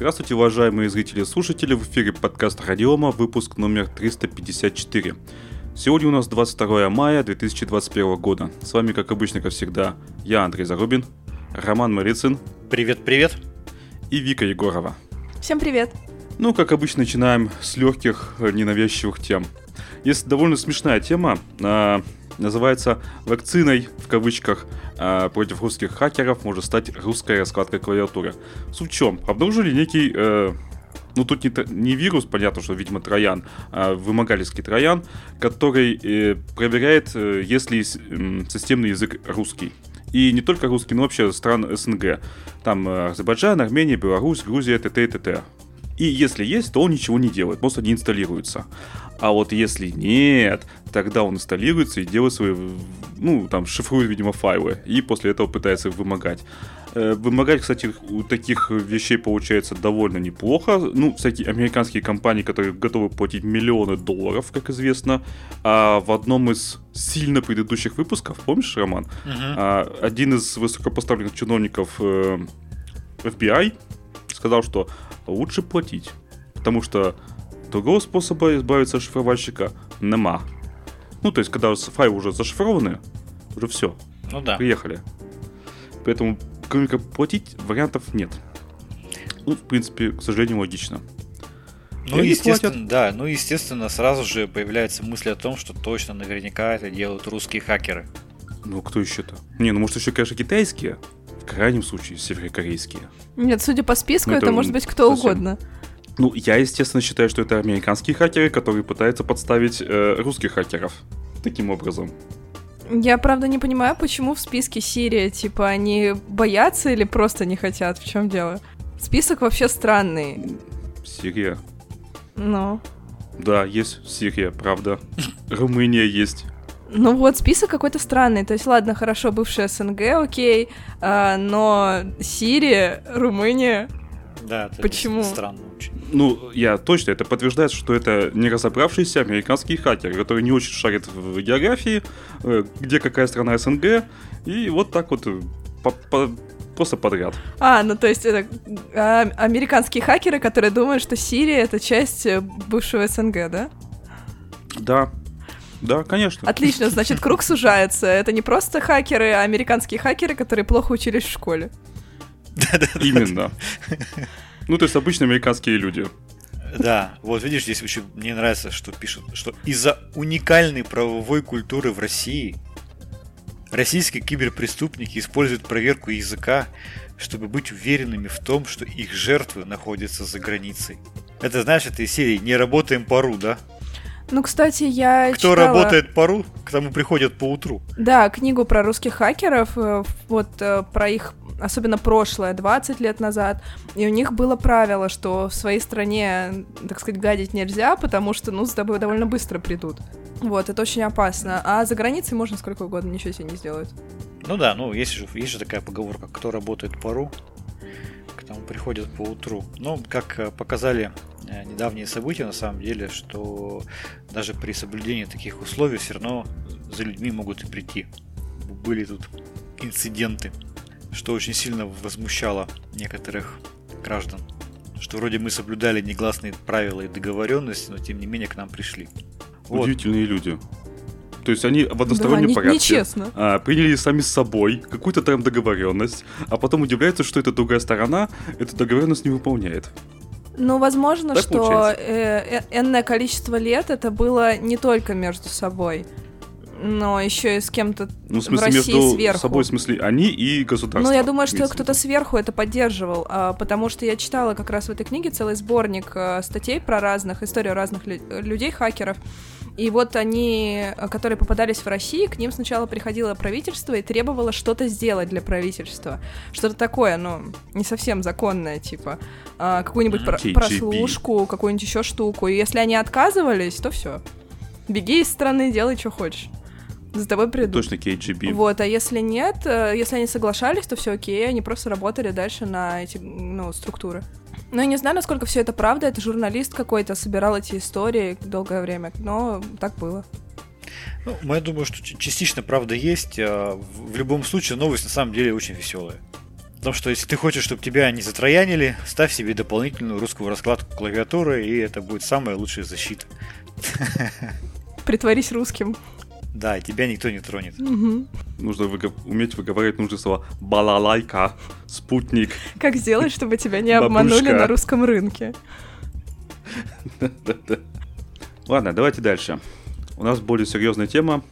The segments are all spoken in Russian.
Здравствуйте, уважаемые зрители и слушатели, в эфире подкаст Радиома, выпуск номер 354. Сегодня у нас 22 мая 2021 года. С вами, как обычно, как всегда, я, Андрей Зарубин, Роман Марицын. Привет-привет. И Вика Егорова. Всем привет. Ну, как обычно, начинаем с легких, э, ненавязчивых тем. Есть довольно смешная тема, э, называется «Вакциной», в кавычках, э, против русских хакеров может стать русская раскладка клавиатуры. Суть в чем? Обнаружили некий... Э, ну, тут не, не вирус, понятно, что, видимо, троян, а вымогательский троян, который э, проверяет, э, если э, системный язык русский. И не только русский, но вообще стран СНГ. Там э, Азербайджан, Армения, Беларусь, Грузия, т.т. и т.т. И если есть, то он ничего не делает, просто не инсталируется. А вот если нет, тогда он инсталируется и делает свои, ну, там, шифрует, видимо, файлы, и после этого пытается их вымогать. Э, вымогать, кстати, у таких вещей получается довольно неплохо. Ну, всякие американские компании, которые готовы платить миллионы долларов, как известно. А в одном из сильно предыдущих выпусков, помнишь, Роман? Uh-huh. Один из высокопоставленных чиновников э, FBI сказал, что лучше платить. Потому что другого способа избавиться от шифровальщика нема. Ну, то есть, когда файлы уже зашифрованы, уже все. Ну да. Приехали. Поэтому, кроме как платить, вариантов нет. Ну, в принципе, к сожалению, логично. Ну, И естественно, да, ну, естественно, сразу же появляется мысль о том, что точно наверняка это делают русские хакеры. Ну, кто еще-то? Не, ну, может, еще, конечно, китайские, в крайнем случае, северокорейские. Нет, судя по списку, ну, это, это может быть кто совсем... угодно. Ну, я, естественно, считаю, что это американские хакеры, которые пытаются подставить э, русских хакеров. Таким образом. Я, правда, не понимаю, почему в списке Сирия, типа, они боятся или просто не хотят? В чем дело? Список вообще странный. Сирия. Ну. Да, есть Сирия, правда. Румыния есть. Ну вот, список какой-то странный. То есть, ладно, хорошо, бывшая СНГ, окей, а, но Сирия, Румыния... Да, это Почему? странно очень. Ну, я точно, это подтверждает, что это не разобравшиеся американские хакеры, которые не очень шарят в географии, э, где какая страна СНГ, и вот так вот э, по -по просто подряд. А, ну то есть это а, американские хакеры, которые думают, что Сирия это часть э, бывшего СНГ, да? Да, да, конечно. Отлично, значит, круг сужается. Это не просто хакеры, а американские хакеры, которые плохо учились в школе. Именно. Ну, то есть обычные американские люди. Да, вот видишь, здесь очень мне нравится, что пишут, что из-за уникальной правовой культуры в России российские киберпреступники используют проверку языка, чтобы быть уверенными в том, что их жертвы находятся за границей. Это знаешь, это из серии «Не работаем пару», да? Ну, кстати, я Кто читала... работает пару, к тому приходят по утру. Да, книгу про русских хакеров, э, вот э, про их особенно прошлое, 20 лет назад, и у них было правило, что в своей стране, так сказать, гадить нельзя, потому что, ну, с тобой довольно быстро придут. Вот, это очень опасно. А за границей можно сколько угодно, ничего себе не сделают. Ну да, ну есть же, есть же такая поговорка, кто работает пару, к тому приходят по утру. Ну, как э, показали э, недавние события, на самом деле, что даже при соблюдении таких условий все равно за людьми могут и прийти. Были тут инциденты что очень сильно возмущало некоторых граждан. Что вроде мы соблюдали негласные правила и договоренности, но тем не менее к нам пришли. Удивительные вот. люди. То есть они в одностороннем да, порядке нечестно. А, приняли сами с собой какую-то там договоренность, а потом удивляются, что эта другая сторона эту договоренность не выполняет. Ну, возможно, так что э, э, энное количество лет это было не только между собой но еще и с кем-то ну, в, смысле, в России между сверху. собой, в смысле, они и государство. Ну, я думаю, что кто-то сверху это поддерживал, а, потому что я читала как раз в этой книге целый сборник а, статей про разных, историю разных лю- людей, хакеров. И вот они, которые попадались в России, к ним сначала приходило правительство и требовало что-то сделать для правительства. Что-то такое, ну, не совсем законное, типа а, какую-нибудь mm-hmm. прослушку, какую-нибудь еще штуку. И если они отказывались, то все. Беги из страны, делай, что хочешь за тобой придут. Точно KGB. Вот, а если нет, э, если они соглашались, то все окей, они просто работали дальше на эти, ну, структуры. Ну, я не знаю, насколько все это правда, это журналист какой-то собирал эти истории долгое время, но так было. Ну, я думаю, что частично правда есть. А в любом случае, новость на самом деле очень веселая. Потому что если ты хочешь, чтобы тебя не затроянили, ставь себе дополнительную русскую раскладку клавиатуры, и это будет самая лучшая защита. Притворись русским. Да, и тебя никто не тронет. Мгм. Нужно выго- уметь выговаривать нужные слова. Балалайка, спутник. Как сделать, чтобы тебя не обманули на русском рынке? Ладно, давайте дальше. У нас более серьезная тема.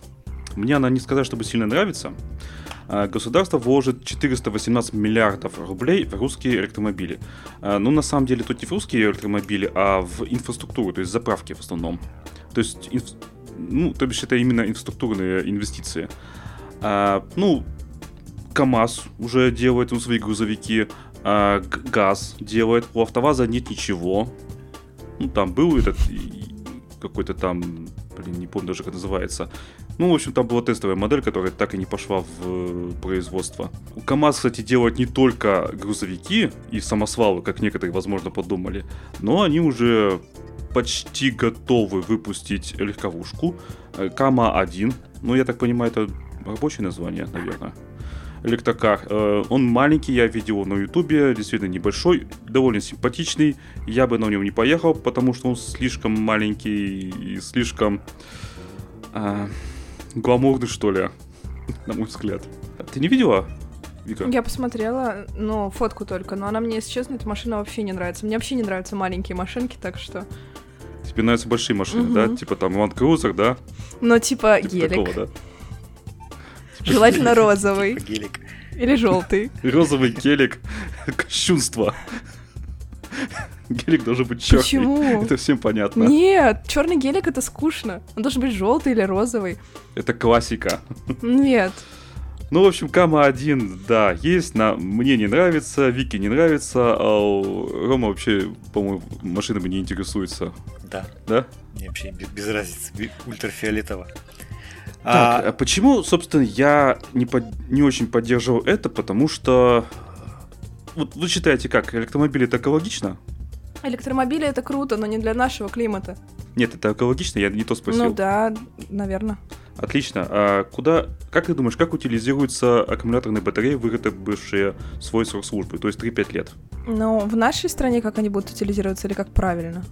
Мне она не сказать, чтобы сильно нравится. А, Государство вложит 418 миллиардов рублей в русские электромобили. А, Ну, на самом деле, тут не в русские электромобили, а в инфраструктуру, то есть заправки в основном. То есть, инф- ну, то бишь, это именно инфраструктурные инвестиции. А, Ну, КАМАЗ уже делает ну, свои грузовики, а, ГАЗ делает, у АвтоВАЗа нет ничего. Ну, там был этот какой-то там, блин, не помню даже, как называется. Ну, в общем, там была тестовая модель, которая так и не пошла в э, производство. КАМАЗ, кстати, делают не только грузовики и самосвалы, как некоторые, возможно, подумали, но они уже почти готовы выпустить легковушку э, Кама-1. Ну, я так понимаю, это рабочее название, наверное. Электрокар. Э, Он маленький, я видел его на ютубе, действительно небольшой, довольно симпатичный. Я бы на нем не поехал, потому что он слишком маленький и слишком а, гламурный, что ли, на мой взгляд. Ты не видела, Вика? Я посмотрела, ну, фотку только, но она мне, если честно, эта машина вообще не нравится. Мне вообще не нравятся маленькие машинки, так что... Тебе нравятся большие машины, да? Типа там Land Cruiser, да? Ну, типа Типа гелик. такого, да? Желательно розовый. Типа гелик. Или желтый. Розовый гелик. Кощунство. Гелик должен быть черный. Почему? Это всем понятно. Нет, черный гелик это скучно. Он должен быть желтый или розовый. Это классика. Нет. Ну, в общем, Кама 1, да, есть, на... мне не нравится, Вике не нравится, а у Рома вообще, по-моему, машинами не интересуется, Да, да? мне вообще без, без разницы. Ультрафиолетово. Так, а А, почему, собственно, я не, под- не очень поддерживал это, потому что... Вот вы считаете как, электромобили это экологично? Электромобили это круто, но не для нашего климата. Нет, это экологично, я не то спросил. Ну да, наверное. Отлично. А куда, как ты думаешь, как утилизируются аккумуляторные батареи, выработавшие свой срок службы, то есть 3-5 лет? Но в нашей стране как они будут утилизироваться или как правильно?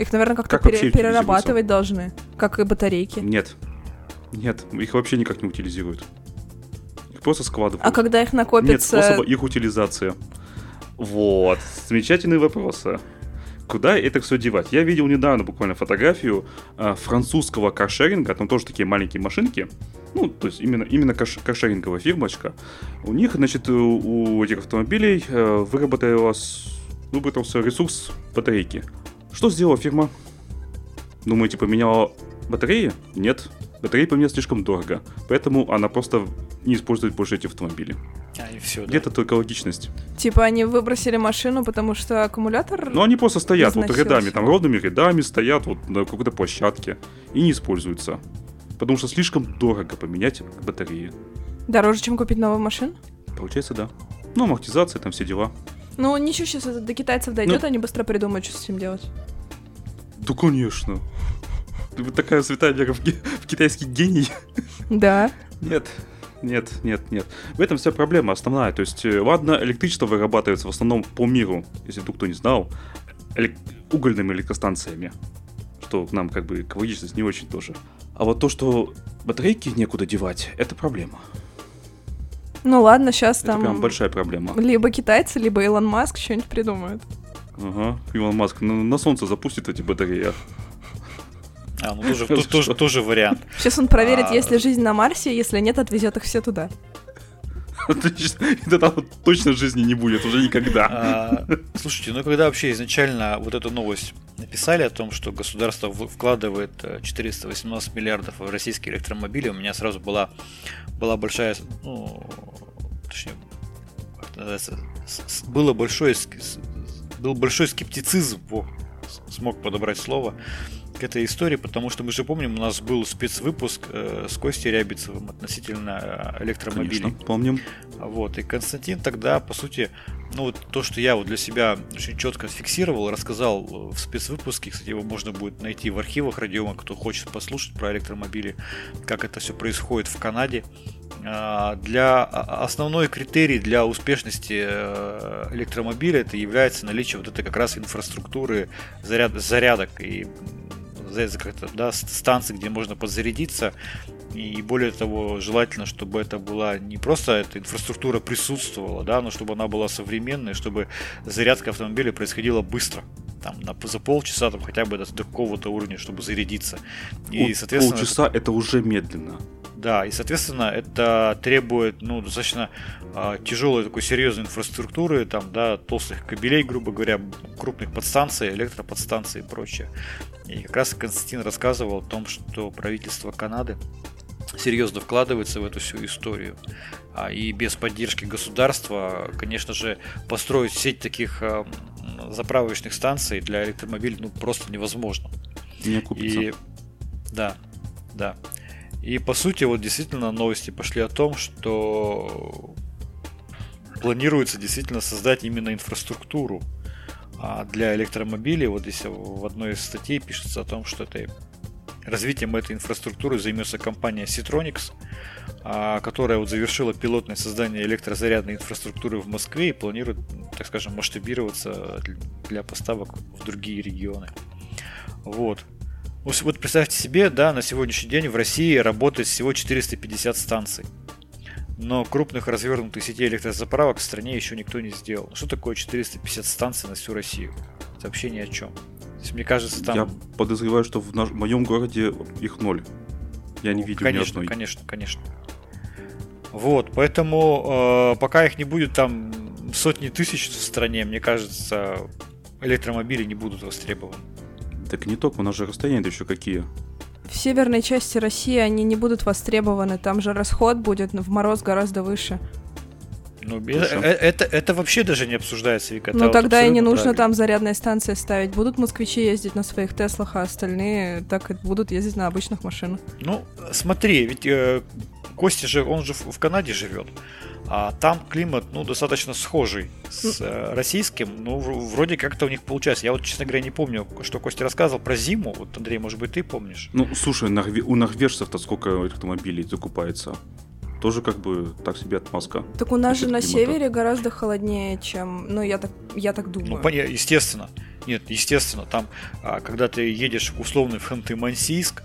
Их, наверное, как-то Как пере- перерабатывать должны, как и батарейки. Нет. Нет, их вообще никак не утилизируют. Их просто складывают. А когда их Нет накопится... способа их утилизации. Вот. Замечательные вопросы. Куда это все девать? Я видел недавно буквально фотографию а, французского каршеринга, там тоже такие маленькие машинки. Ну, то есть именно, именно карш- каршеринговая фирмочка. У них, значит, у, у этих автомобилей э, выработалась, выработался ресурс батарейки. Что сделала фирма? Думаете, поменяла батареи? Нет. Батареи поменять слишком дорого. Поэтому она просто не использует больше эти автомобили. а, и все, Где-то экологичность. Типа они выбросили машину, потому что аккумулятор... Но они просто стоят вот Износился. рядами, там ровными рядами стоят вот на какой-то площадке и не используются. Потому что слишком дорого поменять батареи. Дороже, чем купить новую машину? Получается, да. Ну, амортизация, там все дела. Ну, ничего, сейчас это до китайцев дойдет, Ну. они быстро придумают, что с этим делать. Да, конечно. Ты вот такая святая вера в, ге- в китайский гений. Да. Нет, нет, нет, нет. В этом вся проблема основная. То есть, э, ладно, электричество вырабатывается в основном по миру, если вдруг кто не знал, элек- угольными электростанциями. Что нам как бы экологичность не очень тоже. А вот то, что батарейки некуда девать, это проблема. Ну ладно, сейчас Это там прям большая проблема. либо китайцы, либо Илон Маск что-нибудь придумают. Ага. Илон Маск на, на солнце запустит эти батареи. А, ну тоже, тут тоже, тоже вариант. Сейчас он проверит, А. есть ли жизнь на Марсе, если нет, отвезет их все туда. Отлично. Это там точно жизни не будет уже никогда. А, слушайте, ну когда вообще изначально вот эту новость написали о том, что государство вкладывает э, 418 миллиардов в российские электромобили, у меня сразу была, была большая, ну, точнее, как называется, было большое, с- был большой скептицизм, во, смог подобрать слово, к этой истории, потому что мы же помним, у нас был спецвыпуск э, с Костей Рябицевым относительно э, электромобилей. Конечно, помним. Вот, и Константин тогда, по сути, ну вот то, что я вот для себя очень четко фиксировал, рассказал в спецвыпуске, кстати, его можно будет найти в архивах Радиома, кто хочет послушать про электромобили, как это все происходит в Канаде. А, для основной критерий для успешности э, электромобиля это является наличие вот этой как раз инфраструктуры заряд, зарядок и как-то, да, станции, где можно подзарядиться. И более того, желательно, чтобы это была не просто эта инфраструктура присутствовала, да, но чтобы она была современной, чтобы зарядка автомобиля происходила быстро. Там, на, за полчаса там, хотя бы до, до какого-то уровня, чтобы зарядиться. И, соответственно, полчаса это... это уже медленно. Да, и, соответственно, это требует, ну, достаточно э, тяжелой такой серьезной инфраструктуры, там, да, толстых кабелей, грубо говоря, крупных подстанций, электроподстанций и прочее. И как раз Константин рассказывал о том, что правительство Канады серьезно вкладывается в эту всю историю. А, и без поддержки государства, конечно же, построить сеть таких заправочных станций для электромобилей ну, просто невозможно. Не окупится. И да, да. И по сути, вот действительно новости пошли о том, что планируется действительно создать именно инфраструктуру а для электромобилей, вот здесь в одной из статей пишется о том, что это развитием этой инфраструктуры займется компания Citronics, а, которая вот завершила пилотное создание электрозарядной инфраструктуры в Москве и планирует, так скажем, масштабироваться для поставок в другие регионы. Вот. Вот представьте себе, да, на сегодняшний день в России работает всего 450 станций но крупных развернутых сетей электрозаправок в стране еще никто не сделал. Что такое 450 станций на всю Россию? Это вообще ни о чем. То есть, мне кажется, там... Я подозреваю, что в, наш... в моем городе их ноль. Я не ну, видел конечно, ни одной. Конечно, конечно. Вот, поэтому э, пока их не будет там сотни тысяч в стране, мне кажется, электромобили не будут востребованы. Так не только, у нас же расстояния еще какие в северной части России они не будут востребованы, там же расход будет в мороз гораздо выше. Ну, это, это, это вообще даже не обсуждается, Вика. Ну, тогда и не нужно правильно. там зарядные станции ставить. Будут москвичи ездить на своих Теслах, а остальные так и будут ездить на обычных машинах. Ну, смотри, ведь э, Костя же, он же в, в Канаде живет. А там климат, ну, достаточно схожий с э, российским. Ну, вроде как-то у них получается. Я вот, честно говоря, не помню, что Костя рассказывал про зиму. Вот, Андрей, может быть, ты помнишь? Ну, слушай, у норвежцев-то сколько автомобилей закупается? Тоже как бы так себе отмазка. Так у нас же на севере гораздо холоднее, чем, ну я так, я так думаю. Ну, понятно, естественно. Нет, естественно, там, а, когда ты едешь условно в Ханты-Мансийск,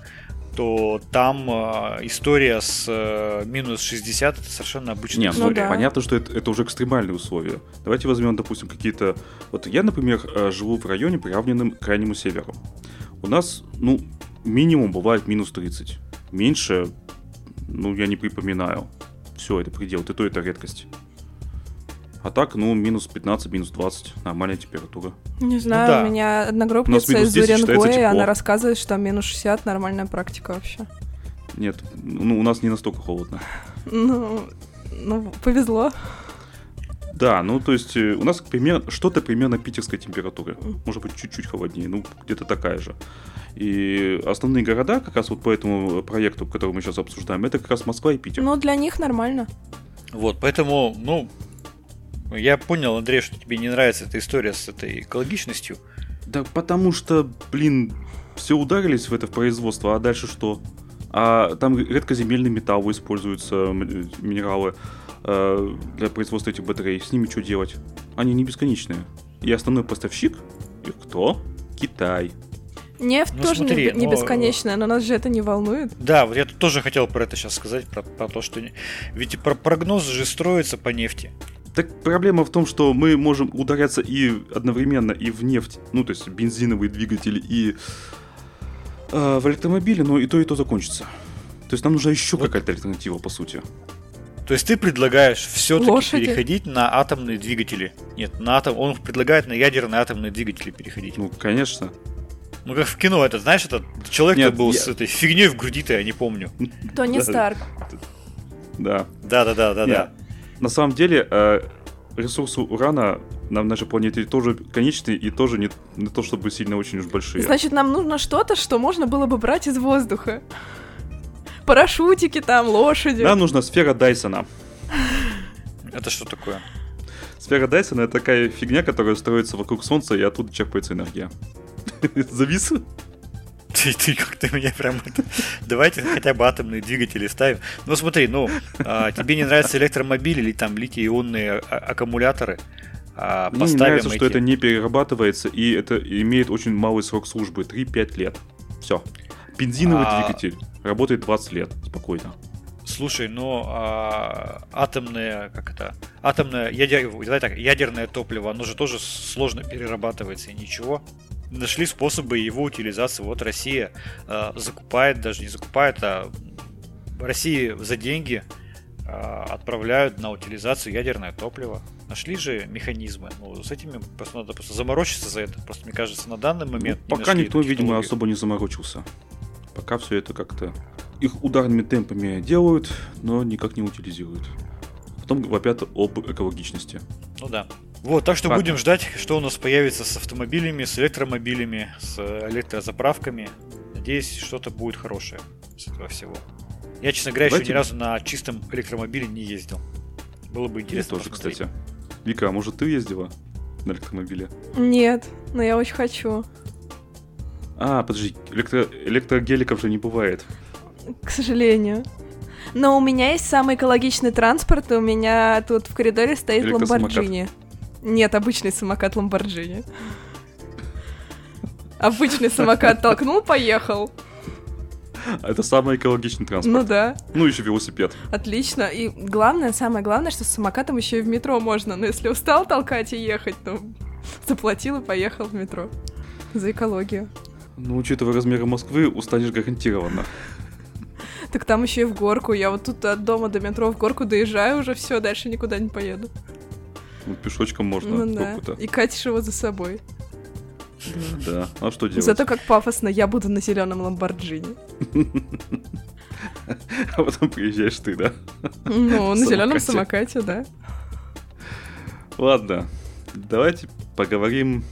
то там э, история с э, минус 60 это совершенно обычная Нет, история. Ну, да. понятно, что это, это уже экстремальные условия. Давайте возьмем, допустим, какие-то... Вот я, например, э, живу в районе, приравненном к крайнему северу. У нас, ну, минимум бывает минус 30. Меньше, ну, я не припоминаю. Все, это предел, это то, это редкость. А так, ну, минус 15, минус 20, нормальная температура. Не знаю, ну, да. у меня одногруппница из Уренгоя, она рассказывает, что минус 60 нормальная практика вообще. Нет, ну, у нас не настолько холодно. Ну, ну повезло. Да, ну то есть э, у нас примерно что-то примерно питерская температура. Может быть, чуть-чуть холоднее, ну где-то такая же. И основные города, как раз вот по этому проекту, который мы сейчас обсуждаем, это как раз Москва и Питер. Ну, для них нормально. Вот, поэтому, ну, я понял, Андрей, что тебе не нравится эта история с этой экологичностью. Да потому что, блин, все ударились в это в производство, а дальше что? А там редкоземельный металл используются, минералы э, для производства этих батарей. С ними что делать? Они не бесконечные. И основной поставщик их кто? Китай. Нефть ну, тоже смотри, не, не но... бесконечная, но нас же это не волнует. Да, вот я тоже хотел про это сейчас сказать, про, про то, что... Ведь прогнозы же строятся по нефти. Так проблема в том, что мы можем ударяться и одновременно и в нефть, ну то есть бензиновые двигатели и э, в электромобиле, но и то, и то закончится. То есть нам нужна еще вот. какая-то альтернатива, по сути. То есть ты предлагаешь все-таки переходить на атомные двигатели. Нет, на атом. Он предлагает на ядерные атомные двигатели переходить. Ну, конечно. Ну, как в кино, это, знаешь, этот человек Нет, был я... с этой фигней в груди-то, я не помню. Тони Старк. Да. Да, да, да, да, да на самом деле э, ресурсы урана на нашей планете тоже конечные и тоже не, не то чтобы сильно очень уж большие. Значит, нам нужно что-то, что можно было бы брать из воздуха. Парашютики там, лошади. Нам нужна сфера Дайсона. Это что такое? Сфера Дайсона это такая фигня, которая строится вокруг Солнца, и оттуда черпается энергия. Завис? Ты, ты как-то меня прям... это- Давайте хотя бы атомные двигатели ставим. Ну смотри, ну, а, тебе не нравятся электромобили или там литий-ионные а- аккумуляторы? А, Мне не поставим нравится, что это не перерабатывается, и это имеет очень малый срок службы, 3-5 лет. Все. Бензиновый А- двигатель работает 20 лет, спокойно. Слушай, ну а, атомное, как это, атомное, ядер, давай так, ядерное топливо, оно же тоже сложно перерабатывается и ничего. Нашли способы его утилизации. Вот Россия а, закупает, даже не закупает, а России за деньги а, отправляют на утилизацию ядерное топливо. Нашли же механизмы. Ну, с этими просто надо просто заморочиться за это. Просто мне кажется, на данный момент. Ну, пока никто, видимо, особо не заморочился. Пока все это как-то их ударными темпами делают, но никак не утилизируют. Потом вопят об экологичности. Ну да. Вот, так что Ладно. будем ждать, что у нас появится с автомобилями, с электромобилями, с электрозаправками. Надеюсь, что-то будет хорошее с этого всего. Я, честно говоря, еще Давайте- ни разу на чистом электромобиле не ездил. Было бы Я интересно тоже, посмотреть. кстати. Вика, а может ты ездила на электромобиле? Нет, но я очень хочу. А, подожди, электро... электрогеликов же не бывает. К сожалению. Но у меня есть самый экологичный транспорт, и у меня тут в коридоре стоит. Ламборджини. Нет, обычный самокат Ламборджини. Обычный самокат толкнул, поехал. А Это самый экологичный Ну транспорт. да, Ну, еще велосипед. отлично. И главное, самое главное, что с самокатом еще и в метро можно. Но если устал толкать и ехать, то заплатил и поехал в метро. За экологию. Ну, учитывая размеры Москвы, устанешь гарантированно. Так там еще и в горку. Я вот тут от дома до метро в горку доезжаю уже все, дальше никуда не поеду. Ну, пешочком можно. ну да. И катишь его за собой. Да. А что делать? Зато как пафосно, я буду на зеленом Ламборджини. А потом приезжаешь ты, да? Ну, на зеленом Самокате. самокате, да. Ладно, давайте поговорим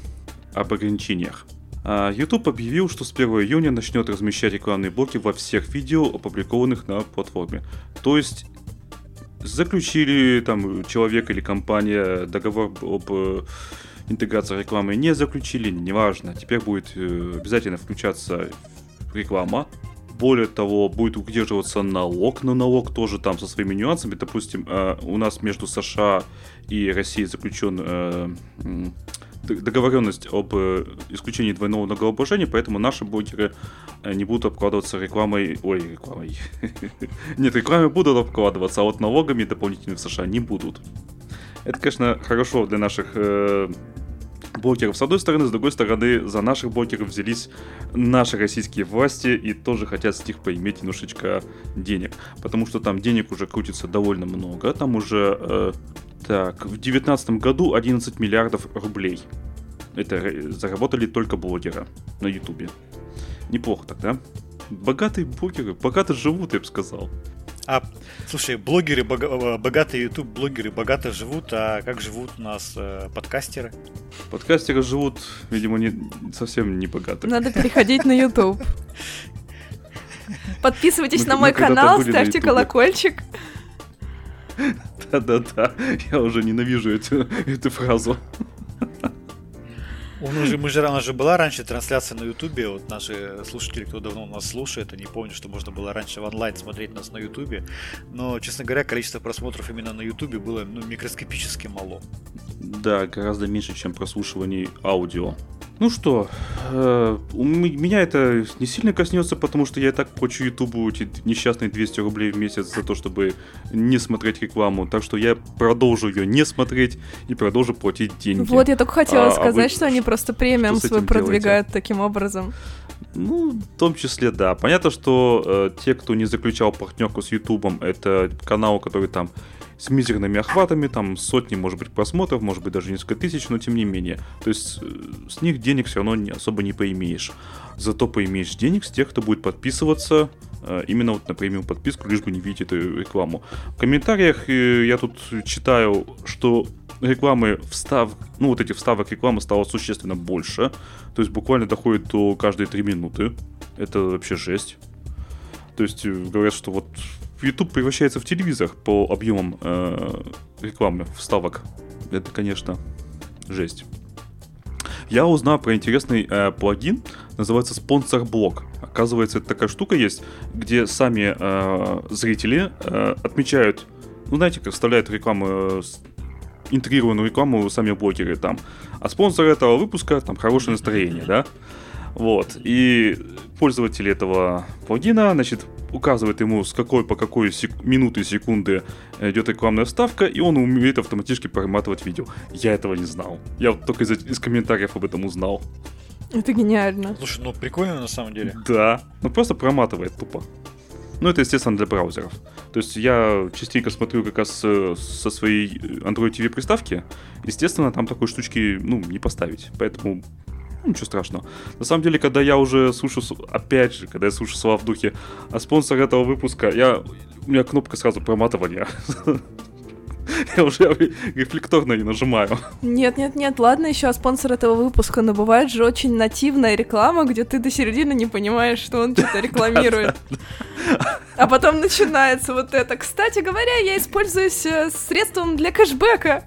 об ограничениях. А, YouTube объявил, что с 1 июня начнет размещать рекламные блоки во всех видео, опубликованных на платформе. То есть заключили там человек или компания договор об э, интеграции рекламы, не заключили, неважно. Теперь будет э, обязательно включаться реклама. Более того, будет удерживаться налог, но налог тоже там со своими нюансами. Допустим, э, у нас между США и Россией заключен договоренность об э, исключении двойного налогообложения, поэтому наши блогеры э, не будут обкладываться рекламой... Ой, рекламой. Нет, рекламой будут обкладываться, а вот налогами дополнительными в США не будут. Это, конечно, хорошо для наших блогеров с одной стороны, с другой стороны, за наших блогеров взялись наши российские власти и тоже хотят с них поиметь немножечко денег. Потому что там денег уже крутится довольно много. Там уже, э, так, в 2019 году 11 миллиардов рублей. Это заработали только блогеры на ютубе. Неплохо тогда. Богатые блогеры, богато живут, я бы сказал. А, слушай, блогеры, бога- э, богатые YouTube блогеры богато живут, а как живут у нас э, подкастеры? Подкастеры живут, видимо, не, совсем не богато. Надо переходить на YouTube. Подписывайтесь на мой канал, ставьте колокольчик. Да-да-да, я уже ненавижу эту фразу. У нас же, мы же, у же была раньше трансляция на Ютубе, вот наши слушатели, кто давно нас слушает, они помнят, что можно было раньше в онлайн смотреть нас на Ютубе, но, честно говоря, количество просмотров именно на Ютубе было ну, микроскопически мало. Да, гораздо меньше, чем прослушиваний аудио. Ну что, э, у меня это не сильно коснется, потому что я и так плачу Ютубу эти несчастные 200 рублей в месяц за то, чтобы не смотреть рекламу. Так что я продолжу ее не смотреть и продолжу платить деньги. Вот, я только хотела А, а сказать, вы что они просто премиум свой этим делаете? продвигают таким образом. Ну, в том числе, да. Понятно, что э, те, кто не заключал партнерку с Ютубом, это канал, который там с мизерными охватами, там сотни, может быть, просмотров, может быть, даже несколько тысяч, но тем не менее. То есть э, с них денег все равно не, особо не поимеешь. Зато поимеешь денег с тех, кто будет подписываться э, именно вот на премиум подписку, лишь бы не видеть эту рекламу. В комментариях э, я тут читаю, что рекламы встав, ну вот этих вставок рекламы стало существенно больше. То есть буквально доходит до каждые 3 минуты. Это вообще жесть. То есть говорят, что вот YouTube превращается в телевизор по объемам э, рекламы вставок. Это, конечно, жесть. Я узнал про интересный э, плагин, называется спонсор блок. Оказывается, это такая штука есть, где сами э, зрители э, отмечают, ну знаете, как вставляют рекламу, э, интегрированную рекламу сами блогеры там. А спонсор этого выпуска там хорошее настроение, да? Вот. И пользователь этого плагина, значит, указывает ему, с какой по какой сек- минуты и секунды идет рекламная вставка, и он умеет автоматически проматывать видео. Я этого не знал. Я вот только из, из комментариев об этом узнал. Это гениально. Слушай, ну прикольно на самом деле. Да. Ну просто проматывает тупо. Ну, это, естественно, для браузеров. То есть я частенько смотрю как раз э, со своей Android TV приставки. Естественно, там такой штучки, ну, не поставить. Поэтому ну, ничего страшного. На самом деле, когда я уже слушаю, опять же, когда я слушаю слова в духе, а спонсор этого выпуска, я, у меня кнопка сразу проматывания. Я уже рефлекторно не нажимаю. Нет, нет, нет, ладно, еще спонсор этого выпуска, но бывает же очень нативная реклама, где ты до середины не понимаешь, что он что-то рекламирует. А потом начинается вот это. Кстати говоря, я используюсь э, средством для кэшбэка.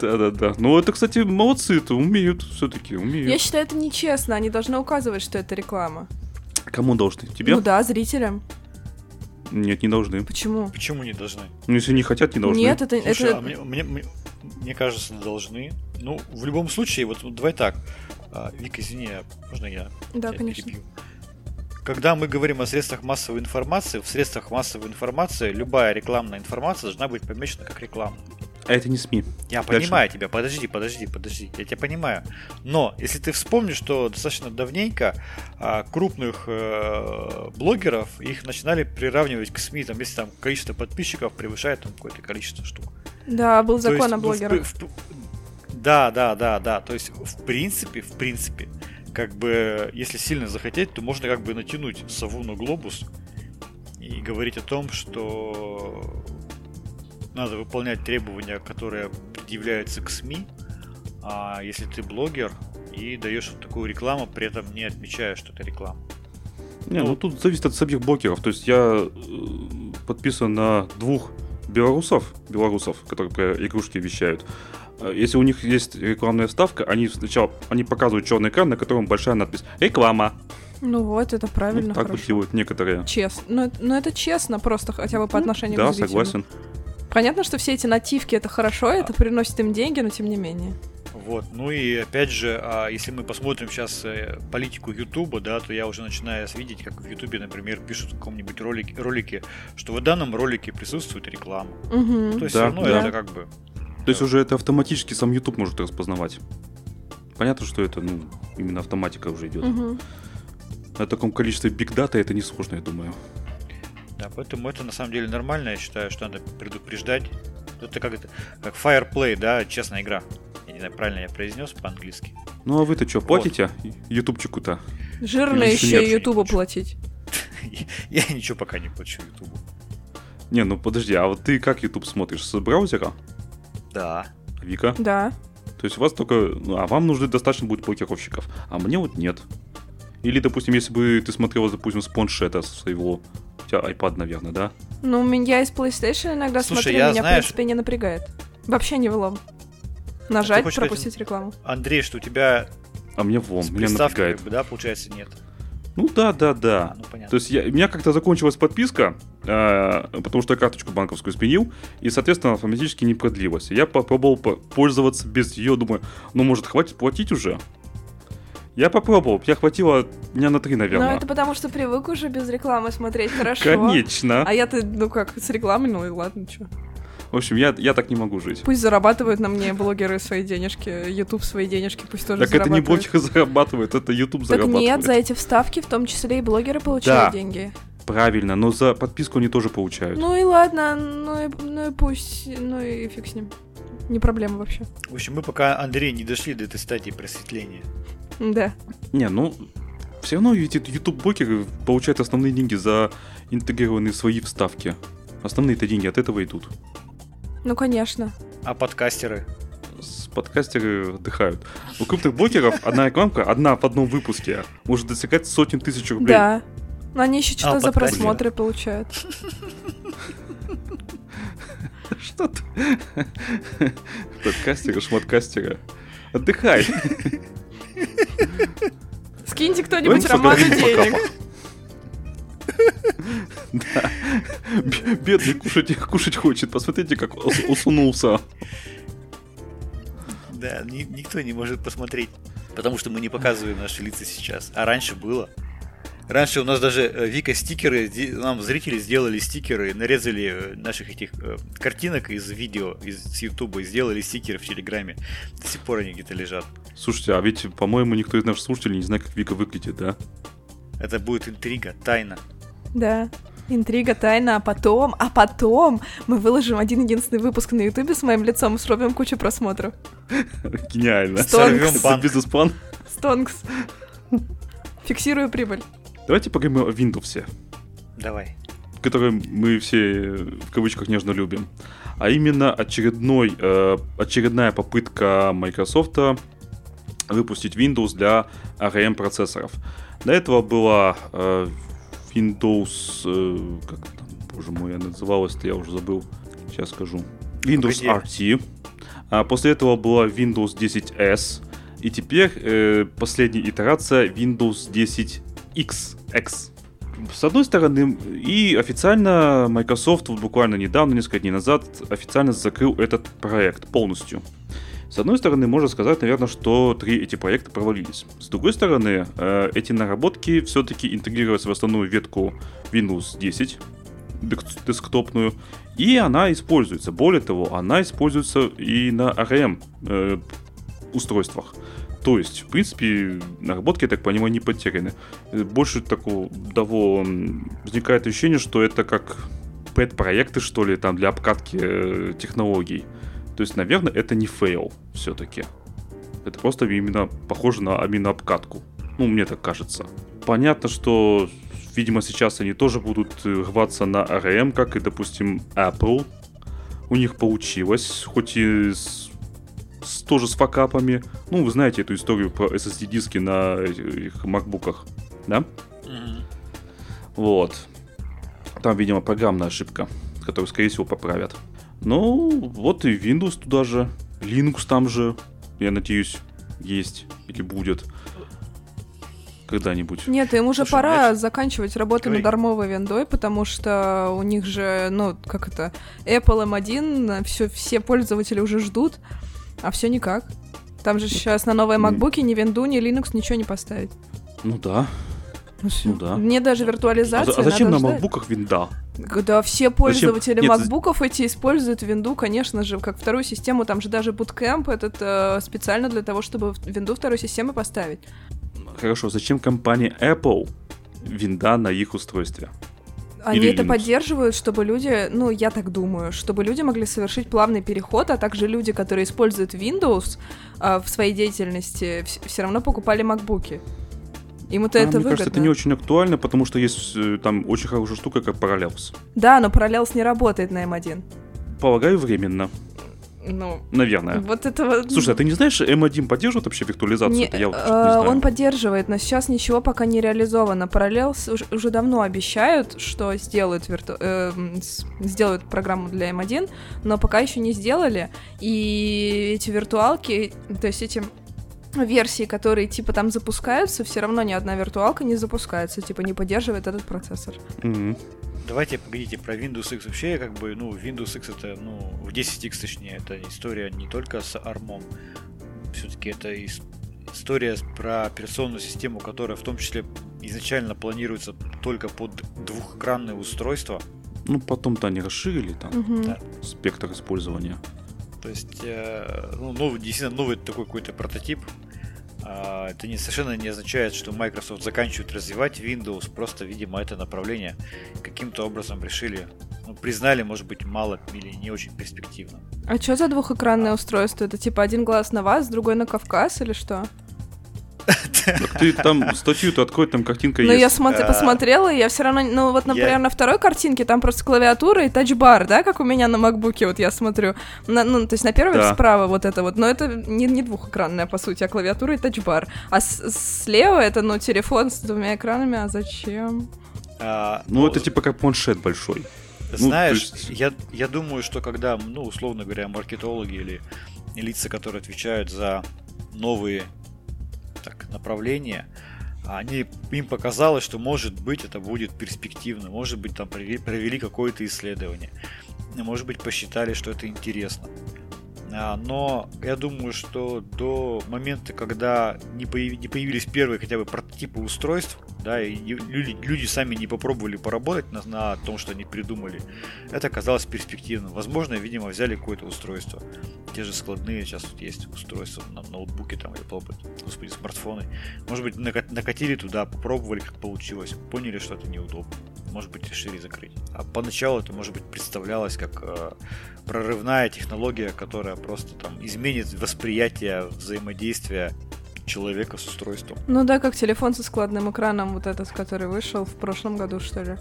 Да-да-да. Ну, это, кстати, молодцы, это умеют все-таки, умеют. Я считаю, это нечестно. Они должны указывать, что это реклама. Кому должны? Тебе? Ну да, зрителям. Нет, не должны. Почему? Почему не должны? Ну, если не хотят, не должны. Нет, это... Слушай, это... а мне, мне, мне, мне кажется, должны. Ну, в любом случае, вот, вот давай так. А, Вика, извини, можно я Да, тебя конечно. перебью? Когда мы говорим о средствах массовой информации, в средствах массовой информации любая рекламная информация должна быть помечена как реклама. А это не СМИ. Я Дальше. понимаю тебя, подожди, подожди, подожди, я тебя понимаю. Но если ты вспомнишь, что достаточно давненько а, крупных э, блогеров их начинали приравнивать к СМИ, там, если там количество подписчиков превышает там какое-то количество штук. Да, был То есть, закон о ну, в блогерах. при- в- да, да, да, да. То есть, в принципе, в принципе, как бы, если сильно захотеть, то можно как бы натянуть сову на глобус и говорить о том, что надо выполнять требования, которые предъявляются к СМИ, а если ты блогер и даешь вот такую рекламу, при этом не отмечая, что это реклама. Не, ну тут зависит от самих блогеров. То есть я э, подписан на двух белорусов, белорусов, которые про игрушки вещают. Э, Если у них есть рекламная ставка, они сначала они показывают черный экран, на котором большая надпись «Реклама». Ну вот, это правильно, Вот так хорошо. вот делают некоторые. Честно. Ну, это- ну, это честно просто, хотя бы по отношению Да, к зрителю. согласен. Понятно, что все эти нативки это хорошо, это приносит им деньги, но тем не менее. Вот, ну и опять же, а, если мы посмотрим сейчас э, политику Ютуба, да, то я уже начинаю видеть, как в Ютубе, например, пишут в каком-нибудь ролике, ролике, что в данном ролике присутствует реклама. Мгм. То есть Да, все равно да. это как бы... То есть уже это автоматически сам YouTube может распознавать. Понятно, что это, ну, именно автоматика уже идет. Мгм. На таком количестве бигдата это несложно, я думаю. Да, поэтому это на самом деле нормально, я считаю, что надо предупреждать. Это как это, как Fireplay, да, честная игра. Я не знаю, правильно я произнес по-английски. Ну а вы-то что, платите ютубчику-то? Жирно Или еще нет? и Ютубу платить. Я ничего пока не плачу Ютубу. Не, ну подожди, а вот ты как YouTube смотришь? С браузера? Да. Вика? Да. То есть у вас только... Ну, а вам нужно достаточно будет блокировщиков, а мне вот нет. Или, допустим, если бы ты смотрела, допустим, с планшета своего... Тебя iPad, наверное, да? Ну, у меня из PlayStation иногда Слушай, смотрю, я, меня, знаешь- в принципе, не напрягает. Вообще не влом. Нажать, сказать, пропустить рекламу. Андрей, что у тебя А мне с меня напрягает. как бы, да, получается, нет. Ну да, да, А, да. ну понятно. То есть я, у меня как-то закончилась подписка, э, потому что я карточку банковскую сменил, и, соответственно, автоматически не продлилась. Я попробовал по- пользоваться без ее, думаю, ну, может, хватит платить уже? Я попробовал, мне хватило дня на три, Ну, наверное. это потому что привык уже без рекламы смотреть хорошо. Конечно. А я-то, ну как, с рекламой, ну и ладно, что. В общем, я, я так не могу жить. Пусть зарабатывают на мне блогеры свои денежки, YouTube свои денежки, пусть тоже Так это не зарабатывают. блогеры зарабатывают, это YouTube Так зарабатывает. нет, за эти вставки в том числе и блогеры получают Да. деньги. Правильно, но за подписку они тоже получают. Ну и ладно, ну и, ну и пусть, ну и фиг с ним. Не проблема вообще. В общем, мы пока, Андрей, не дошли до этой стадии просветления. Да. Не, ну, все равно эти YouTube-блогеры получают основные деньги за интегрированные свои вставки. Основные-то деньги от этого идут. Ну, конечно. А подкастеры? подкастеры отдыхают. У крупных блогеров одна рекламка, одна в одном выпуске, может достигать сотен тысяч рублей. Да. Но они еще что-то А, за просмотры получают. Что ты? Подкастеры, шматкастеры. Отдыхай. Скиньте кто-нибудь Роману денег. Да. Бедный кушать, кушать хочет. Посмотрите, как ус- усунулся. Да, ни- никто не может посмотреть. Потому что мы не показываем наши лица сейчас. А раньше было. Раньше у нас даже э, Вика стикеры, нам зрители сделали стикеры, нарезали э, наших этих э, картинок из видео, из с Ютуба, и сделали стикеры в Телеграме. До сих пор они где-то лежат. Слушайте, а ведь, по-моему, никто из наших слушателей не знает, как Вика выглядит, да? Это будет интрига, тайна. Да. Интрига, тайна, а потом, а потом мы выложим один единственный выпуск на Ютубе с моим лицом и срубим кучу просмотров. Гениально. Банк. бизнес-план. Стонкс. Фиксирую прибыль. Давайте поговорим о Windows, Давай. который мы все э, в кавычках нежно любим. А именно очередной, э, очередная попытка Microsoft выпустить Windows для ARM процессоров. До этого была э, Windows, э, как там, боже мой, она называлась-то, я уже забыл. Сейчас скажу. Windows Погоди. RT. А после этого была Windows 10S. И теперь э, последняя итерация Windows 10X. X. С одной стороны, и официально Microsoft вот буквально недавно, несколько дней назад, официально закрыл этот проект полностью. С одной стороны, можно сказать, наверное, что три эти проекта провалились. С другой стороны, э, эти наработки все-таки интегрировались в основную ветку Windows 10, дек- десктопную, и она используется. Более того, она используется и на ARM э, устройствах. То есть, в принципе, наработки, я так понимаю, не потеряны. Больше такого того возникает ощущение, что это как pet-проекты, что ли, там для обкатки э, технологий. То есть, наверное, это не фейл все-таки. Это просто именно похоже на именно обкатку. Ну, мне так кажется. Понятно, что, видимо, сейчас они тоже будут э, рваться на ARM, как и, допустим, Apple. У них получилось, хоть и с, с- тоже с факапами. Ну, вы знаете эту историю про SSD-диски на их макбуках, да? Вот. Там, видимо, программная ошибка, которую, скорее всего, поправят. Ну, вот и Windows туда же. Linux там же, я надеюсь, есть или будет. Когда-нибудь. Нет, им уже Слушай, пора знаешь, заканчивать работу говори. над армовой виндой, потому что у них же, ну, как это, Apple M1, все, все пользователи уже ждут, а все никак. Там же сейчас на новые макбуки ни винду, ни Linux ничего не поставить. Ну да. Ну да. Мне даже А, виртуализация за- а зачем на ждать. макбуках винда? Да, все пользователи Нет, макбуков эти используют винду, конечно же, как вторую систему. Там же даже Bootcamp этот э, специально для того, чтобы винду второй системы поставить. Хорошо, зачем компания Apple винда на их устройстве? Они Или это Linux. поддерживают, чтобы люди, ну, я так думаю, чтобы люди могли совершить плавный переход, а также люди, которые используют Windows а, в своей деятельности, все равно покупали макбуки. Им это А, это мне выгодно. кажется, это не очень актуально, потому что есть э, там очень хорошая штука, как Parallels. Да, но Parallels не работает на M1. Полагаю, временно. Ну, Наверное. вот этого... Слушай, а ты не знаешь, M1 поддерживает вообще виртуализацию? Не, Это я вот э, не знаю. он поддерживает, но сейчас ничего пока не реализовано. Parallels уже, уже давно обещают, что сделают, вирту- э, сделают программу для M1, но пока еще не сделали. И эти виртуалки, то есть эти версии, которые типа там запускаются, все равно ни одна виртуалка не запускается, типа не поддерживает этот процессор. Мгм. Давайте погодите про Windows X вообще, как бы, ну, Windows X это, ну, в 10X точнее, это история не только с армом, все-таки это ис- история про операционную систему, которая в том числе изначально планируется только под двухэкранные устройства. Ну, потом-то они расширили там. Да. спектр использования. То есть, э, ну, новый, действительно новый такой какой-то прототип. А, Это не, совершенно не означает, что Microsoft заканчивает развивать Windows, просто, видимо, это направление каким-то образом решили, ну, признали, может быть, мало или не очень перспективно. А что за двухэкранное устройство? Это типа один глаз на вас, другой на Кавказ или что? Так ты там статью-то открой, там картинка Ну, я есть. А. посмотрела, и я все равно, ну, вот, например, на второй картинке там просто клавиатура и тачбар, да, как у меня на макбуке, вот я смотрю. На- ну, то есть на первой Да. справа вот это вот, но это не, не двухэкранная, по сути, а клавиатура и тачбар. А с- слева это, ну, телефон с двумя экранами, а зачем? А, Ну, это типа как планшет большой. ну, Знаешь, то есть- я, я думаю, что когда, ну, условно говоря, маркетологи или лица, которые отвечают за новые так, направления, они, им показалось, что может быть это будет перспективно, может быть там провели, провели какое-то исследование, может быть посчитали, что это интересно. А, Но я думаю, что до момента, когда не, появи- не появились первые хотя бы прототипы устройств, да, и люди, люди сами не попробовали поработать на, на том, что они придумали, это оказалось перспективным. Возможно, видимо, взяли какое-то устройство. Те же складные сейчас тут есть устройства на ноутбуке там или попробовать, господи, смартфоны. Может быть, нака- накатили туда, попробовали, как получилось, поняли, что это неудобно. Может быть, решили закрыть. А поначалу это, может быть, представлялось как э, прорывная технология, которая просто там изменит восприятие взаимодействия человека с устройством. Ну да, как телефон со складным экраном, вот этот, который вышел в прошлом году, что ли.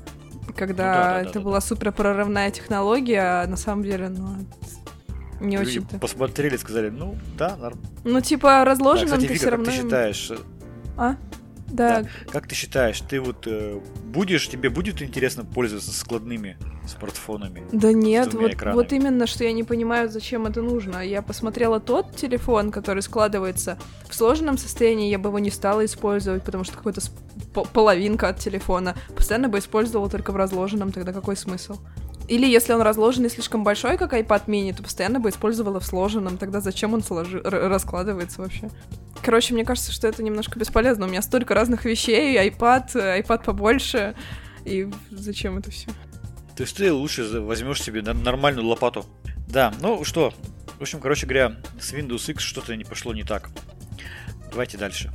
Когда Ну да, да, да, это да, была супер прорывная технология, а на самом деле, ну, не Люди очень-то. посмотрели сказали, ну да, норм. Ну, типа, Да, разложенным кстати, ты Вика, все как равно... ты им- считаешь, э, А? Да. Как ты считаешь, ты вот э, будешь, тебе будет интересно пользоваться складными смартфонами? Да нет, вот, экранами. вот именно, что я не понимаю, зачем это нужно. Я посмотрела тот телефон, который складывается в сложенном состоянии, я бы его не стала использовать, потому что какой-то половинка от телефона. Постоянно бы использовала только в разложенном, тогда какой смысл? Или если он разложенный слишком большой, как iPad mini, то постоянно бы использовала в сложенном. Тогда зачем он сложи- раскладывается вообще? Короче, мне кажется, что это немножко бесполезно. У меня столько разных вещей, iPad, э, iPad побольше. И зачем это все? Есть ты лучше возьмешь себе нормальную лопату. Да, ну что, в общем, короче говоря, с Windows X что-то не пошло не так. Давайте дальше.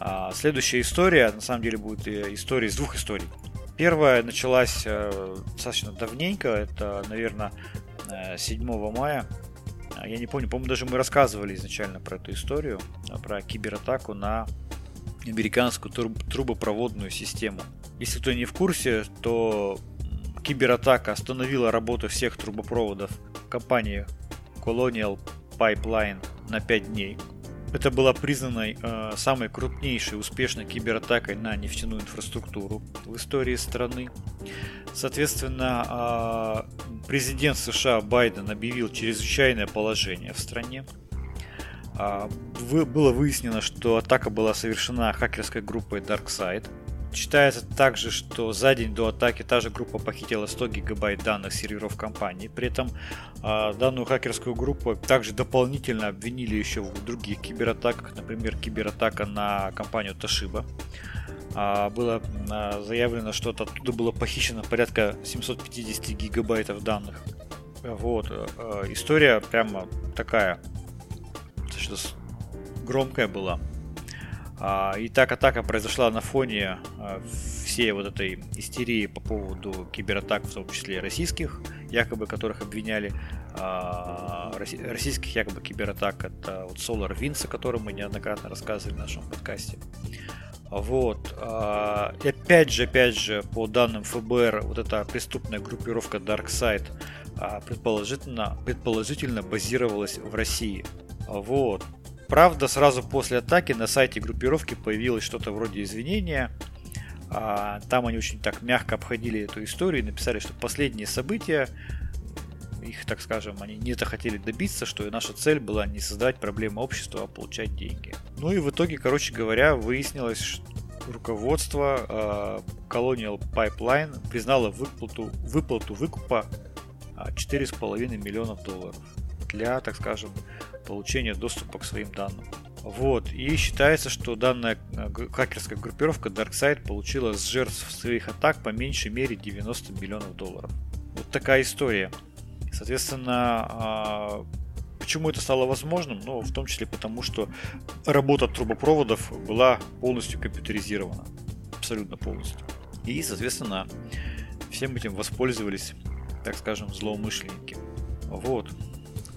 А, следующая история, на самом деле, будет э, история из двух историй. Первая началась э, достаточно давненько, это, наверное, э, 7 мая. Я не помню, по-моему, даже мы рассказывали изначально про эту историю, а, про кибератаку на американскую труб- трубопроводную систему. Если кто не в курсе, то кибератака остановила работу всех трубопроводов компании Colonial Pipeline на 5 дней. Это была признана э, самой крупнейшей успешной кибератакой на нефтяную инфраструктуру в истории страны. Соответственно, а, президент США Байден объявил чрезвычайное положение в стране. Вы- Было выяснено, что атака была совершена хакерской группой DarkSide. Считается также, что за день до атаки та же группа похитила 100 гигабайт данных серверов компании. При этом а, данную хакерскую группу также дополнительно обвинили еще в других кибератаках, например, кибератака на компанию Toshiba. А, Было а, заявлено, что оттуда было похищено порядка 750 гигабайтов данных. Вот. э, э, История прямо такая достаточно с- громкая была. А, И так атака произошла на фоне а, всей вот этой истерии по поводу кибератак, в том числе российских, якобы которых обвиняли. а, Российских якобы кибератак это вот SolarWinds, о котором мы неоднократно рассказывали в нашем подкасте. Вот. И опять же, опять же, по данным ФБР, вот эта преступная группировка DarkSide предположительно, предположительно базировалась в России. Вот. Правда, сразу после атаки на сайте группировки появилось что-то вроде извинения. А, Там они очень так мягко обходили эту историю и написали, что последние события, их, так скажем, они не захотели добиться, что и наша цель была не создавать проблемы обществу, а получать деньги. Ну и в итоге, короче говоря, выяснилось, что руководство э, Colonial Pipeline признало выплату, выплату выкупа а, 4,5 миллионов долларов для, так скажем, получения доступа к своим данным. Вот. И считается, что данная э, хакерская группировка DarkSide получила с жертв своих атак по меньшей мере 90 миллионов долларов. Вот такая история. Соответственно, а, почему это стало возможным? Ну, в том числе потому, что работа трубопроводов была полностью компьютеризирована. Абсолютно полностью. И, соответственно, всем этим воспользовались, так скажем, злоумышленники. Вот.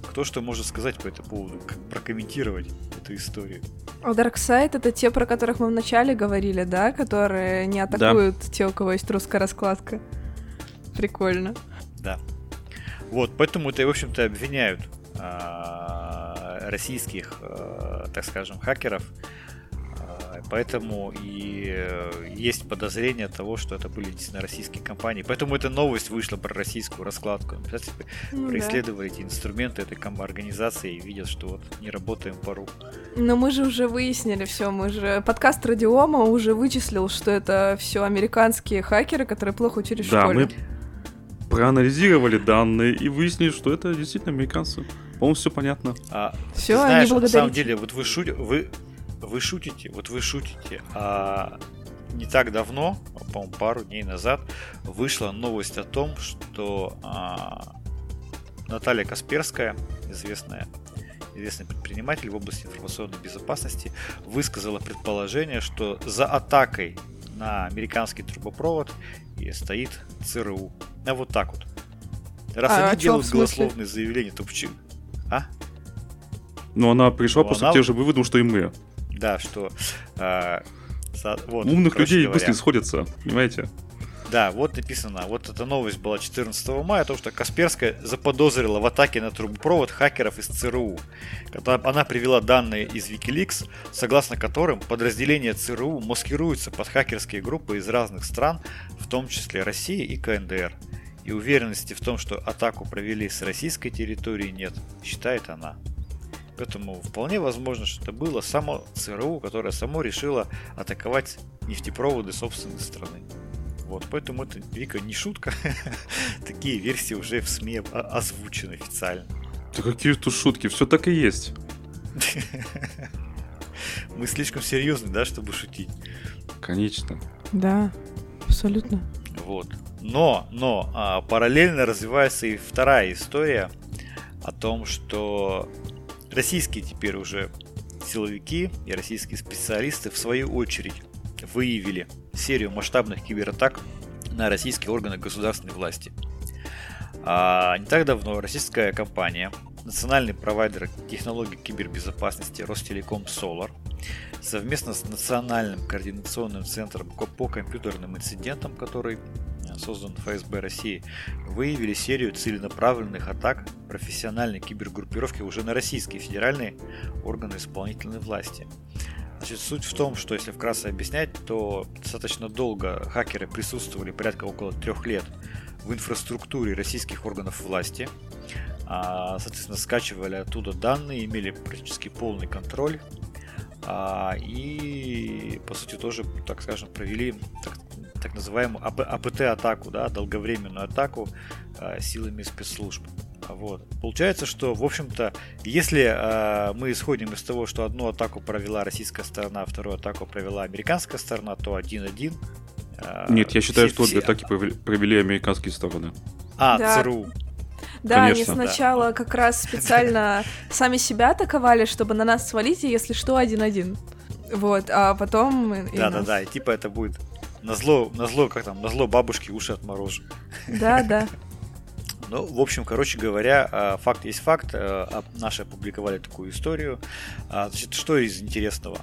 Кто что может сказать по этому поводу, как прокомментировать эту историю? А Darkseid это те, про которых мы вначале говорили, да? Которые не атакуют да. те, у кого есть русская раскладка. Прикольно. Да. Вот, поэтому это, в общем-то, обвиняют а, российских, а, так скажем, хакеров Поэтому и э, есть подозрение того, что это были действительно российские компании. Поэтому эта новость вышла про российскую раскладку. Представляете, ну, происследовали да. эти инструменты этой организации и видят, что вот не работаем по руку. Но мы же уже выяснили все, мы же подкаст Радиома уже вычислил, что это все американские хакеры, которые плохо учились да, в школе. Мы проанализировали данные и выяснили, что это действительно американцы. По-моему, все понятно. А, все, знаешь, они благодарите. На самом деле, вот вы, шутите, вы вы шутите, вот вы шутите, а не так давно, по-моему, пару дней назад, вышла новость о том, что а, Наталья Касперская, известная известный предприниматель в области информационной безопасности, высказала предположение, что за атакой на американский трубопровод и стоит ЦРУ. А вот так вот. Раз а, они а делают голословные заявления, то почему? А? Ну, она пришла ну, просто она... к тем же выводам, что и мы да, что... Э, со, вот, Умных людей говоря, быстро сходятся, понимаете? Да, вот написано, вот эта новость была 14 мая, то, что Касперская заподозрила в атаке на трубопровод хакеров из ЦРУ. Она привела данные из Wikileaks, согласно которым подразделения ЦРУ маскируются под хакерские группы из разных стран, в том числе России и КНДР. И уверенности в том, что атаку провели с российской территории нет, считает она. Поэтому вполне возможно, что это было само ЦРУ, которое само решило атаковать нефтепроводы собственной страны. Вот, поэтому это, Вика, не шутка. Такие версии уже в СМИ озвучены официально. Да какие тут шутки, все так и есть. Мы слишком серьезны, да, чтобы шутить. Конечно. Да, абсолютно. Вот. Но, но а, параллельно развивается и вторая история о том, что Российские теперь уже силовики и российские специалисты в свою очередь выявили серию масштабных кибератак на российские органы государственной власти. А не так давно российская компания, национальный провайдер технологий кибербезопасности Ростелеком Solar, совместно с Национальным координационным центром по компьютерным инцидентам, который создан ФСБ России, выявили серию целенаправленных атак профессиональной кибергруппировки уже на российские федеральные органы исполнительной власти. Значит, суть в том, что если вкратце объяснять, то достаточно долго хакеры присутствовали порядка около трех лет в инфраструктуре российских органов власти, а, соответственно, скачивали оттуда данные, имели практически полный контроль а, и, по сути, тоже, так скажем, провели так, так называемую АПТ-атаку, да, долговременную атаку э, силами спецслужб. Вот. Получается, что, в общем-то, если э, мы исходим из того, что одну атаку провела российская сторона, а вторую атаку провела американская сторона, то 1-1. Э, Нет, я считаю, все, что обе атаки провели американские стороны. А, да. ЦРУ. Да, Конечно. они сначала да. как раз специально сами себя атаковали, чтобы на нас свалить, и если что, один-один. Вот, а потом... Да-да-да, и типа это будет на зло, на зло, как там, на зло бабушки уши отморожу. Да, да. Ну, в общем, короче говоря, а, факт есть факт. А, наши опубликовали такую историю. А, значит, что из интересного?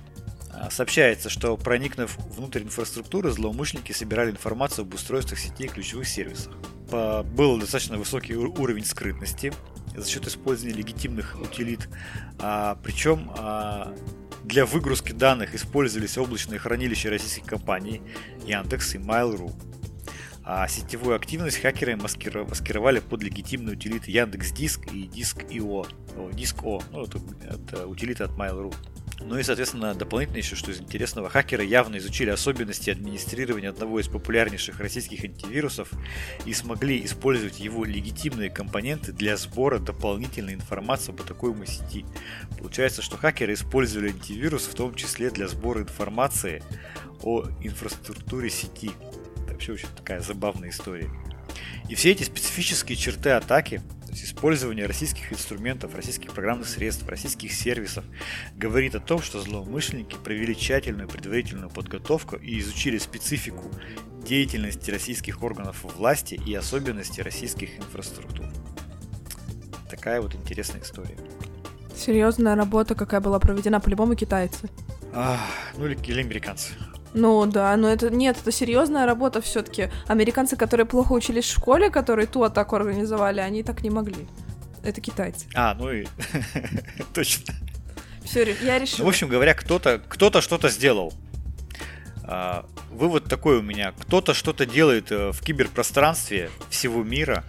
Сообщается, что проникнув внутрь инфраструктуры, злоумышленники собирали информацию об устройствах сетей и ключевых сервисах. Был достаточно высокий уровень скрытности за счет использования легитимных утилит. Причем для выгрузки данных использовались облачные хранилища российских компаний Яндекс и Mail.ru. А сетевую активность хакеры маскировали под легитимные утилиты Яндекс Диск и Диск ИО. Диск О, ну это, это утилиты от Mail.ru. Ну и, соответственно, дополнительно еще, что из интересного, хакеры явно изучили особенности администрирования одного из популярнейших российских антивирусов и смогли использовать его легитимные компоненты для сбора дополнительной информации об атакуемой сети. Получается, что хакеры использовали антивирус в том числе для сбора информации о инфраструктуре сети. Это вообще очень такая забавная история. И все эти специфические черты атаки то есть использование российских инструментов, российских программных средств, российских сервисов говорит о том, что злоумышленники провели тщательную предварительную подготовку и изучили специфику деятельности российских органов власти и особенности российских инфраструктур. Такая вот интересная история. Серьезная работа, какая была проведена по-любому китайцы. А, ну или, или американцы. Ну да, но это нет, это серьезная работа все-таки. Американцы, которые плохо учились в школе, которые ту атаку организовали, они так не могли. Это китайцы. А, ну и точно. Все, я решил. Ну, в общем говоря, кто-то кто-то что-то сделал. А, вывод такой у меня. Кто-то что-то делает э, в киберпространстве всего мира.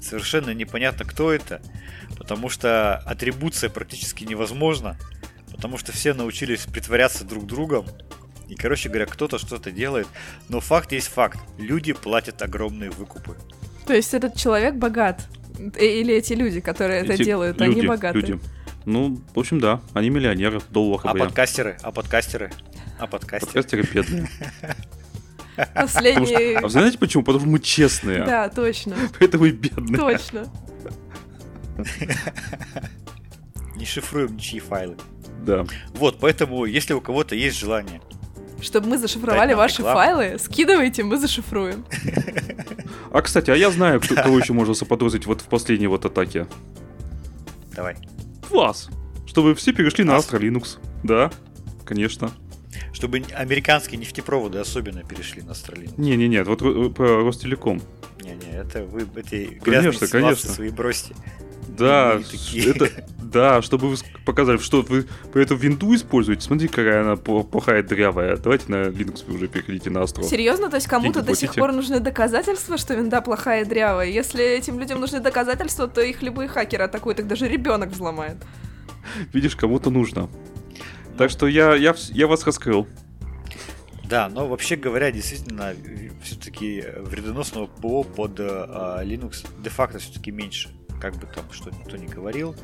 Совершенно непонятно, кто это. Потому что атрибуция практически невозможна. Потому что все научились притворяться друг другом. И, короче говоря, кто-то что-то делает. Но факт есть факт. Люди платят огромные выкупы. То есть этот человек богат? Э, или эти люди, которые эти это делают, люди, они богаты? Люди. Ну, в общем, да, они миллионеры в долларах. А подкастеры? А подкастеры? А подкастеры? Подкастеры бедные. Последние... А вы знаете почему? Потому что мы честные. Да, точно. Поэтому и бедные. Точно. Не шифруем ничьи файлы. Да. Вот, поэтому, если у кого-то есть желание чтобы мы зашифровали ваши рекламу. файлы, скидывайте, мы зашифруем. А, кстати, а я знаю, кто, кого еще можно заподозрить вот в последней вот атаке. Давай. Вас. Чтобы все перешли на Astra Linux. Да, конечно. Чтобы американские нефтепроводы особенно перешли на Astra Linux. Не-не-не, вот про Ростелеком. Не-не, это вы эти грязные конечно, конечно. свои бросьте. Да, это, да, чтобы вы показали, что вы по этому винду используете. Смотрите, какая она плохая, дрявая. Давайте на Linux уже переходите на остров. Серьезно? То есть кому-то до сих пор нужны доказательства, что винда плохая и дрявая? Если этим людям нужны доказательства, то их любые хакеры атакуют, их даже ребенок взломает. Видишь, кому-то нужно. Так что я, я, я вас раскрыл. Да, но вообще говоря, действительно, все-таки вредоносного ПО под uh, Linux де-факто все-таки меньше как бы там что никто не говорил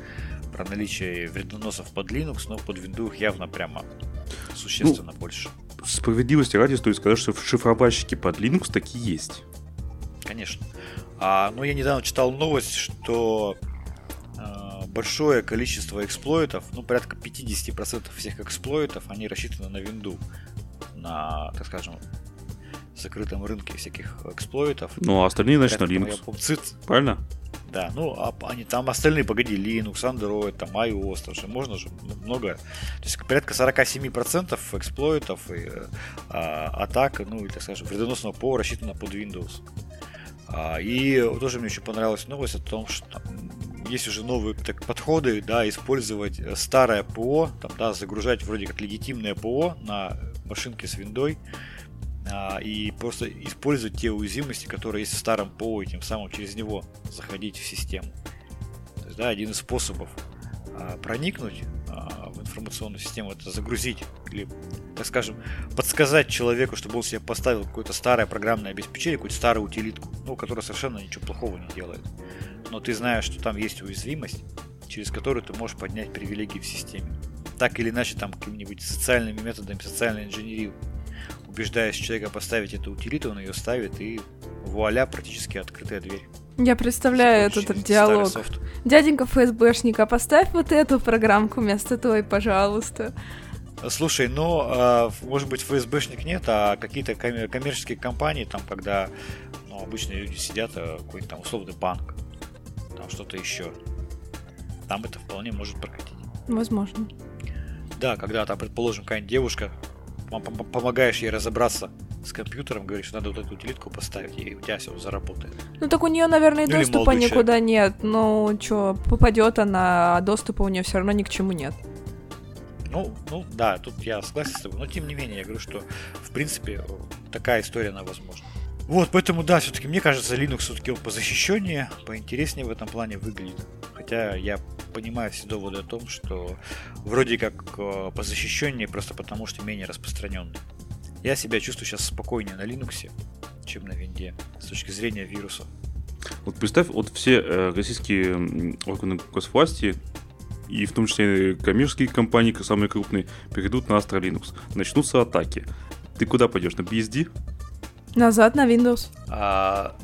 про наличие вредоносов под Linux, но под Windows явно прямо существенно ну, больше. Справедливости ради стоит сказать, что шифровальщики под Linux такие есть. Конечно. А, но я недавно читал новость, что э, большое количество эксплойтов, ну порядка 50% всех эксплойтов, они рассчитаны на винду, на, так скажем, закрытом рынке всяких эксплойтов. Ну, а остальные, значит, на Linux. Помню, Правильно? Да, ну, а они там остальные, погоди, Linux, Android, там iOS, там же можно же много. То есть порядка 47% эксплойтов и а, атак, ну, или, так скажем, вредоносного ПО рассчитано под Windows. А, и тоже мне очень понравилась новость о том, что есть уже новые так, подходы, да, использовать старое ПО, там, да, загружать вроде как легитимное ПО на машинке с виндой, а, и просто использовать те уязвимости, которые есть в старом ПО, и тем самым через него заходить в систему. То есть, да, один из способов а, проникнуть а, в информационную систему это загрузить или, так скажем, подсказать человеку, чтобы он себе поставил какое-то старое программное обеспечение, какую-то старую утилитку, ну, которая совершенно ничего плохого не делает. Но ты знаешь, что там есть уязвимость, через которую ты можешь поднять привилегии в системе. Так или иначе, там какими-нибудь социальными методами, социальной инженерии убеждаешь человека поставить эту утилиту, он ее ставит, и вуаля, практически открытая дверь. Я представляю этот диалог. Дяденька ФСБшника, поставь вот эту программку вместо той, пожалуйста. Слушай, ну, а, может быть, ФСБшник нет, а какие-то коммерческие компании, там, когда ну, обычные люди сидят, а, какой-нибудь там условный банк, там что-то еще, там это вполне может прокатить. Возможно. Да, когда там, предположим, какая-нибудь девушка помогаешь ей разобраться с компьютером, говоришь, надо вот эту утилитку поставить, и у тебя все заработает. Ну так у нее, наверное, ну, доступа никуда человек. нет. Ну, что, попадет она, а доступа у нее все равно ни к чему нет. Ну, ну да, тут я согласен с тобой, но тем не менее, я говорю, что в принципе такая история, она возможна. Вот, поэтому да, все-таки мне кажется, Linux все-таки он позащищеннее, поинтереснее в этом плане выглядит. Хотя я понимаю все доводы о том, что вроде как э, позащищеннее просто потому, что менее распространенный. Я себя чувствую сейчас спокойнее на Linux, чем на винде с точки зрения вирусов. Вот представь, вот все э, российские органы госвласти и в том числе коммерческие компании, самые крупные, перейдут на Astra Linux. Начнутся атаки. Ты куда пойдешь? На BSD? Назад на Windows. А,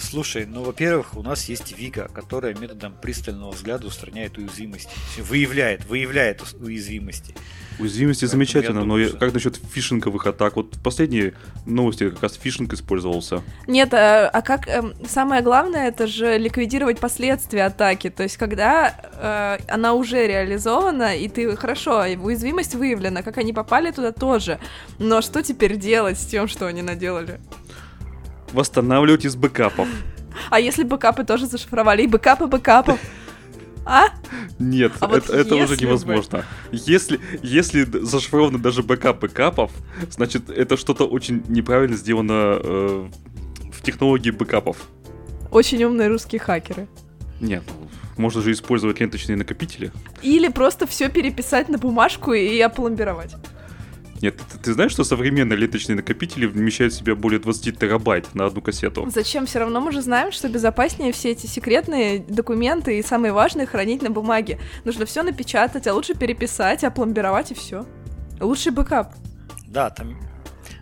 Слушай, ну, во-первых, у нас есть Вика, которая методом пристального взгляда устраняет уязвимости. Выявляет, выявляет уязвимости. Уязвимости Поэтому замечательно, но думаю, как насчет фишинговых атак? Вот в последние новости как раз фишинг использовался. Нет, а, а как э, самое главное, это же ликвидировать последствия атаки. То есть, когда э, она уже реализована, и ты хорошо, уязвимость выявлена, как они попали туда тоже. Но что теперь делать с тем, что они наделали? Восстанавливать из бэкапов. А если бэкапы тоже зашифровали? И бэкапы бэкапов? А? Нет, а это, вот это уже невозможно. Бы... Если, если зашифрованы даже бэкап бэкапов, значит, это что-то очень неправильно сделано э, в технологии бэкапов. Очень умные русские хакеры. Нет, можно же использовать ленточные накопители. Или просто все переписать на бумажку и опломбировать. Нет, ты, ты знаешь, что современные ленточные накопители вмещают в себя более 20 терабайт на одну кассету? Зачем? Все равно мы же знаем, что безопаснее все эти секретные документы и самые важные хранить на бумаге. Нужно все напечатать, а лучше переписать, опломбировать и все. Лучший бэкап. Да, там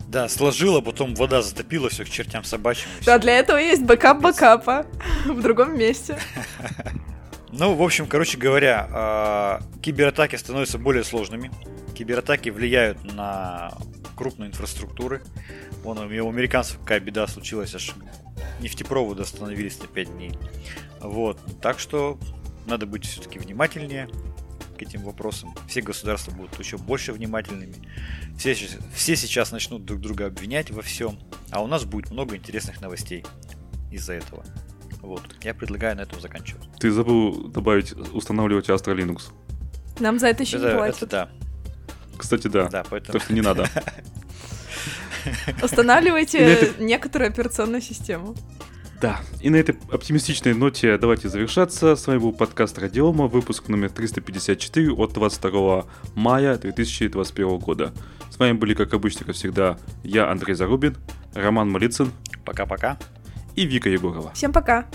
да, сложила, потом вода затопила все к чертям собачьим. Да, для этого есть бэкап бэкапа в другом месте. Ну, в общем, короче говоря, а, кибератаки становятся более сложными. Кибератаки влияют на крупные инфраструктуры. Вон у американцев какая беда случилась, аж нефтепроводы остановились на 5 дней. Вот. Так что надо быть все-таки внимательнее к этим вопросам. Все государства будут еще больше внимательными. Все, все сейчас начнут друг друга обвинять во всем. А у нас будет много интересных новостей из-за этого. Вот. Я предлагаю на этом заканчивать. Ты забыл добавить устанавливать Astra Linux. Нам за это еще это, не платят. Это да. Кстати, да. Да, поэтому... Так что не надо. Устанавливайте некоторую операционную систему. Да, и на этой оптимистичной ноте давайте завершаться. С вами был подкаст Радиома, выпуск номер 354 от 22 мая 2021 года. С вами были, как обычно, как всегда, я, Андрей Зарубин, Роман Малицын. Пока-пока. И Вика Егорова. Всем пока.